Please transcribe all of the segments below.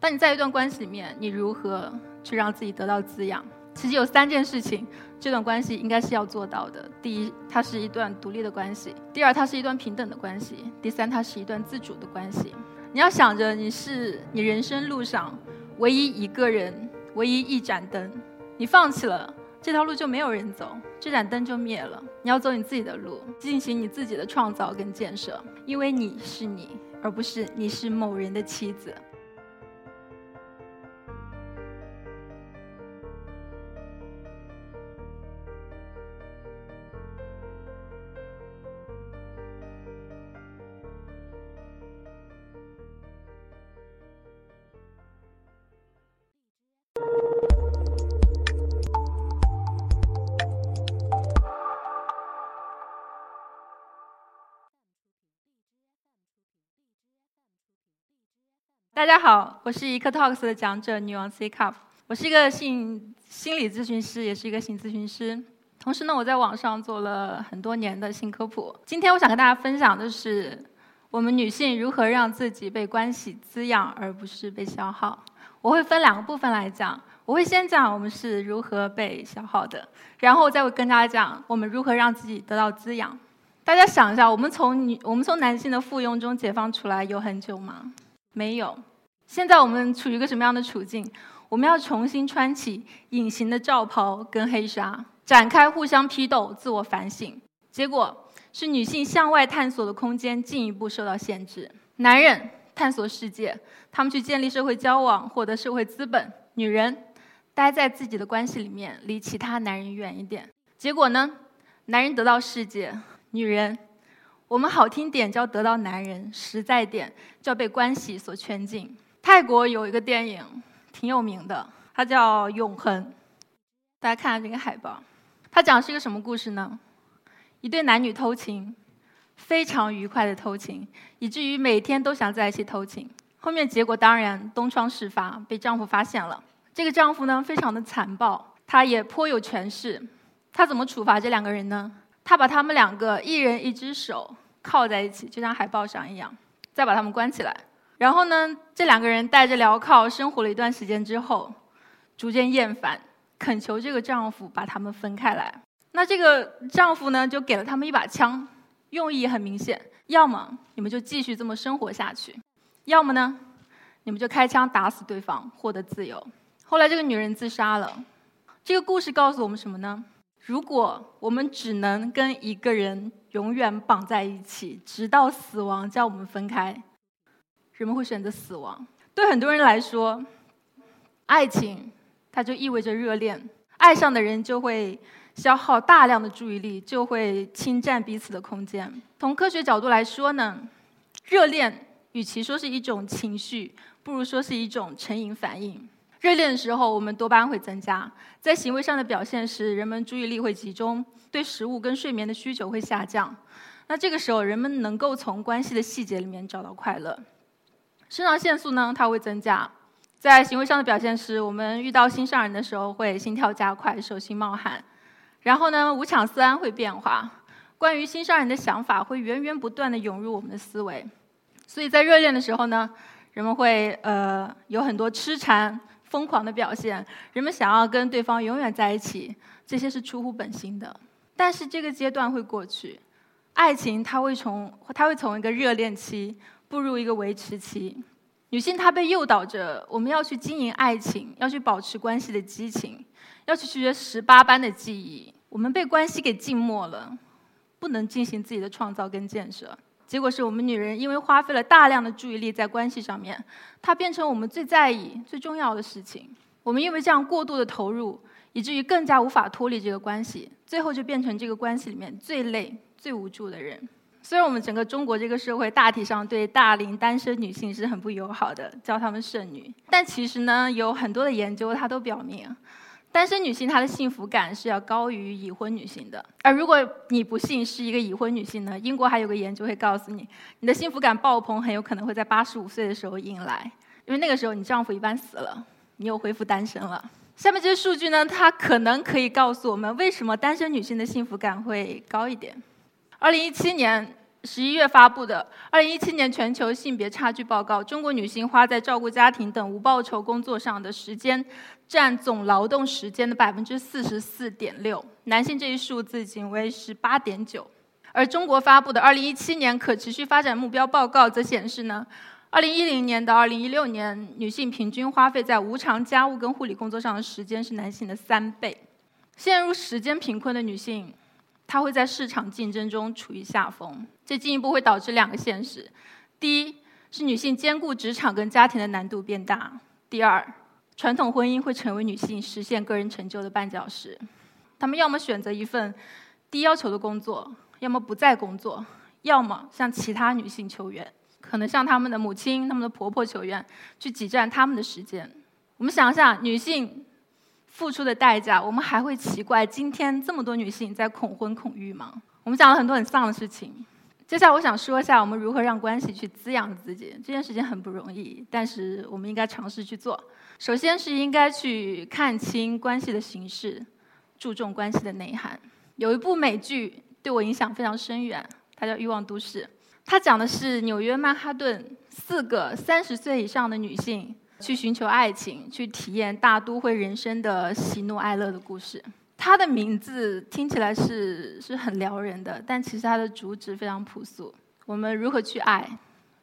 当你在一段关系里面，你如何去让自己得到滋养？其实有三件事情，这段关系应该是要做到的。第一，它是一段独立的关系；第二，它是一段平等的关系；第三，它是一段自主的关系。你要想着，你是你人生路上唯一一个人，唯一一盏灯，你放弃了这条路，就没有人走，这盏灯就灭了。你要走你自己的路，进行你自己的创造跟建设，因为你是你，而不是你是某人的妻子。大家好，我是一刻 Talks 的讲者女王 C Cup，我是一个性心理咨询师，也是一个性咨询师。同时呢，我在网上做了很多年的性科普。今天我想跟大家分享的是，我们女性如何让自己被关系滋养，而不是被消耗。我会分两个部分来讲，我会先讲我们是如何被消耗的，然后再会跟大家讲我们如何让自己得到滋养。大家想一下，我们从女，我们从男性的附庸中解放出来有很久吗？没有。现在我们处于一个什么样的处境？我们要重新穿起隐形的罩袍跟黑纱，展开互相批斗、自我反省。结果是女性向外探索的空间进一步受到限制。男人探索世界，他们去建立社会交往，获得社会资本；女人待在自己的关系里面，离其他男人远一点。结果呢？男人得到世界，女人，我们好听点叫得到男人，实在点叫被关系所圈禁。泰国有一个电影挺有名的，它叫《永恒》。大家看下这个海报，它讲的是一个什么故事呢？一对男女偷情，非常愉快的偷情，以至于每天都想在一起偷情。后面结果当然东窗事发，被丈夫发现了。这个丈夫呢，非常的残暴，他也颇有权势。他怎么处罚这两个人呢？他把他们两个一人一只手铐在一起，就像海报上一样，再把他们关起来。然后呢，这两个人带着镣铐生活了一段时间之后，逐渐厌烦，恳求这个丈夫把他们分开来。那这个丈夫呢，就给了他们一把枪，用意很明显：要么你们就继续这么生活下去，要么呢，你们就开枪打死对方，获得自由。后来这个女人自杀了。这个故事告诉我们什么呢？如果我们只能跟一个人永远绑在一起，直到死亡将我们分开。人们会选择死亡。对很多人来说，爱情它就意味着热恋，爱上的人就会消耗大量的注意力，就会侵占彼此的空间。从科学角度来说呢，热恋与其说是一种情绪，不如说是一种成瘾反应。热恋的时候，我们多巴胺会增加，在行为上的表现时，人们注意力会集中，对食物跟睡眠的需求会下降。那这个时候，人们能够从关系的细节里面找到快乐。肾上腺素呢，它会增加，在行为上的表现是，我们遇到心上人的时候会心跳加快、手心冒汗，然后呢，五羟色胺会变化，关于心上人的想法会源源不断的涌入我们的思维，所以在热恋的时候呢，人们会呃有很多痴缠、疯狂的表现，人们想要跟对方永远在一起，这些是出乎本心的，但是这个阶段会过去，爱情它会从它会从一个热恋期。步入一个维持期，女性她被诱导着，我们要去经营爱情，要去保持关系的激情，要去学十八般的技艺。我们被关系给静默了，不能进行自己的创造跟建设。结果是我们女人因为花费了大量的注意力在关系上面，它变成我们最在意、最重要的事情。我们因为这样过度的投入，以至于更加无法脱离这个关系，最后就变成这个关系里面最累、最无助的人。虽然我们整个中国这个社会大体上对大龄单身女性是很不友好的，叫她们剩女，但其实呢，有很多的研究它都表明，单身女性她的幸福感是要高于已婚女性的。而如果你不幸是一个已婚女性呢，英国还有个研究会告诉你，你的幸福感爆棚很有可能会在八十五岁的时候迎来，因为那个时候你丈夫一般死了，你又恢复单身了。下面这些数据呢，它可能可以告诉我们为什么单身女性的幸福感会高一点。二零一七年，十一月发布的《二零一七年全球性别差距报告》，中国女性花在照顾家庭等无报酬工作上的时间，占总劳动时间的百分之四十四点六，男性这一数字仅为十八点九。而中国发布的《二零一七年可持续发展目标报告》则显示呢，二零一零年到二零一六年，女性平均花费在无偿家务跟护理工作上的时间是男性的三倍。陷入时间贫困的女性。它会在市场竞争中处于下风，这进一步会导致两个现实：第一，是女性兼顾职场跟家庭的难度变大；第二，传统婚姻会成为女性实现个人成就的绊脚石。她们要么选择一份低要求的工作，要么不再工作，要么向其他女性求援，可能向他们的母亲、他们的婆婆求援，去挤占他们的时间。我们想一下，女性。付出的代价，我们还会奇怪今天这么多女性在恐婚恐育吗？我们讲了很多很丧的事情。接下来我想说一下，我们如何让关系去滋养自己。这件事情很不容易，但是我们应该尝试去做。首先是应该去看清关系的形式，注重关系的内涵。有一部美剧对我影响非常深远，它叫《欲望都市》，它讲的是纽约曼哈顿四个三十岁以上的女性。去寻求爱情，去体验大都会人生的喜怒哀乐的故事。它的名字听起来是是很撩人的，但其实它的主旨非常朴素：我们如何去爱，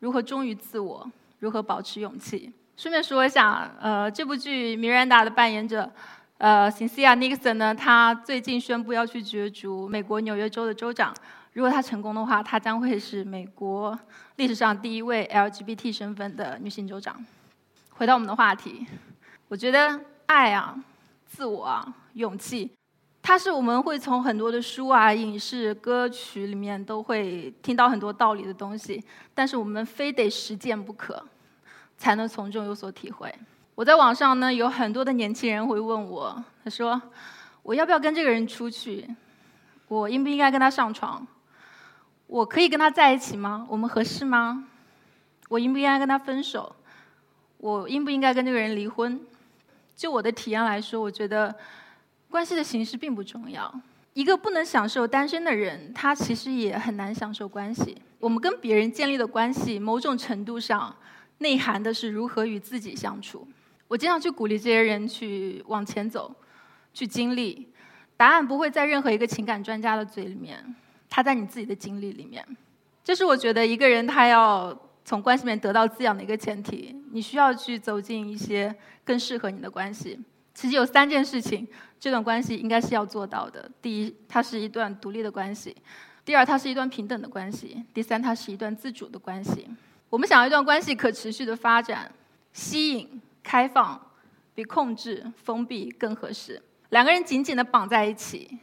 如何忠于自我，如何保持勇气。顺便说一下，呃，这部剧 Miranda 的扮演者，呃，Cynthia Nixon 呢，她最近宣布要去角逐美国纽约州的州长。如果她成功的话，她将会是美国历史上第一位 LGBT 身份的女性州长。回到我们的话题，我觉得爱啊、自我啊、勇气，它是我们会从很多的书啊、影视、歌曲里面都会听到很多道理的东西，但是我们非得实践不可，才能从中有所体会。我在网上呢，有很多的年轻人会问我，他说：“我要不要跟这个人出去？我应不应该跟他上床？我可以跟他在一起吗？我们合适吗？我应不应该跟他分手？”我应不应该跟这个人离婚？就我的体验来说，我觉得关系的形式并不重要。一个不能享受单身的人，他其实也很难享受关系。我们跟别人建立的关系，某种程度上内涵的是如何与自己相处。我经常去鼓励这些人去往前走，去经历。答案不会在任何一个情感专家的嘴里面，他在你自己的经历里面。这是我觉得一个人他要。从关系里面得到滋养的一个前提，你需要去走进一些更适合你的关系。其实有三件事情，这段关系应该是要做到的：第一，它是一段独立的关系；第二，它是一段平等的关系；第三，它是一段自主的关系。我们想要一段关系可持续的发展，吸引、开放比控制、封闭更合适。两个人紧紧的绑在一起，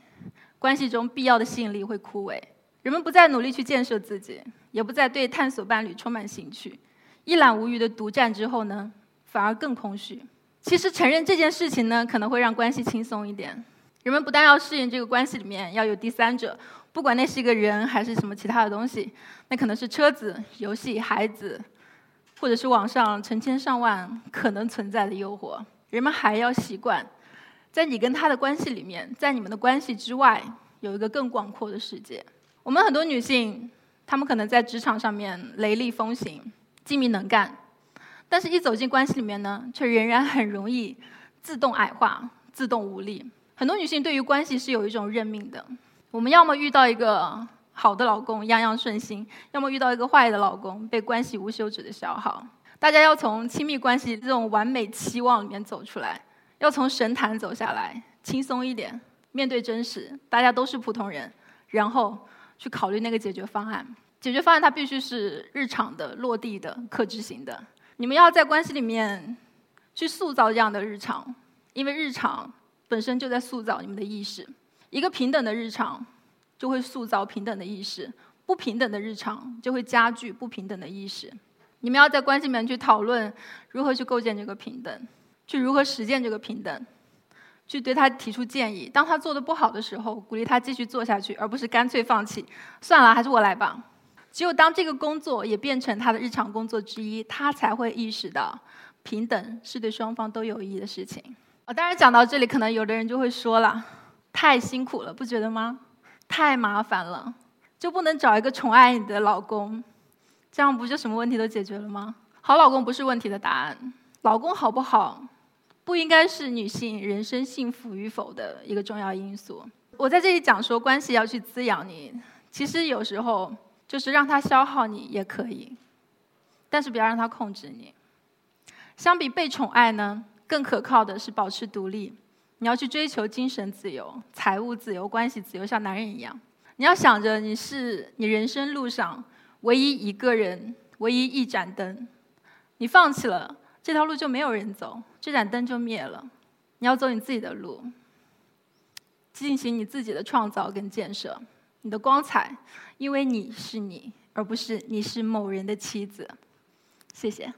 关系中必要的吸引力会枯萎，人们不再努力去建设自己。也不再对探索伴侣充满兴趣，一览无余的独占之后呢，反而更空虚。其实承认这件事情呢，可能会让关系轻松一点。人们不但要适应这个关系里面要有第三者，不管那是一个人还是什么其他的东西，那可能是车子、游戏、孩子，或者是网上成千上万可能存在的诱惑。人们还要习惯，在你跟他的关系里面，在你们的关系之外，有一个更广阔的世界。我们很多女性。她们可能在职场上面雷厉风行、精明能干，但是一走进关系里面呢，却仍然很容易自动矮化、自动无力。很多女性对于关系是有一种认命的，我们要么遇到一个好的老公，样样顺心；要么遇到一个坏的老公，被关系无休止的消耗。大家要从亲密关系这种完美期望里面走出来，要从神坛走下来，轻松一点，面对真实，大家都是普通人，然后。去考虑那个解决方案，解决方案它必须是日常的、落地的、可执行的。你们要在关系里面去塑造这样的日常，因为日常本身就在塑造你们的意识。一个平等的日常就会塑造平等的意识，不平等的日常就会加剧不平等的意识。你们要在关系里面去讨论如何去构建这个平等，去如何实践这个平等。去对他提出建议，当他做的不好的时候，鼓励他继续做下去，而不是干脆放弃。算了，还是我来吧。只有当这个工作也变成他的日常工作之一，他才会意识到平等是对双方都有益的事情。啊，当然讲到这里，可能有的人就会说了，太辛苦了，不觉得吗？太麻烦了，就不能找一个宠爱你的老公？这样不就什么问题都解决了吗？好老公不是问题的答案，老公好不好，不应该是女性人生幸福与否的一个重要因素。我在这里讲说，关系要去滋养你，其实有时候就是让他消耗你也可以，但是不要让他控制你。相比被宠爱呢，更可靠的是保持独立。你要去追求精神自由、财务自由、关系自由，像男人一样。你要想着你是你人生路上唯一一个人、唯一一盏灯。你放弃了这条路，就没有人走，这盏灯就灭了。你要走你自己的路，进行你自己的创造跟建设。你的光彩，因为你是你，而不是你是某人的妻子。谢谢。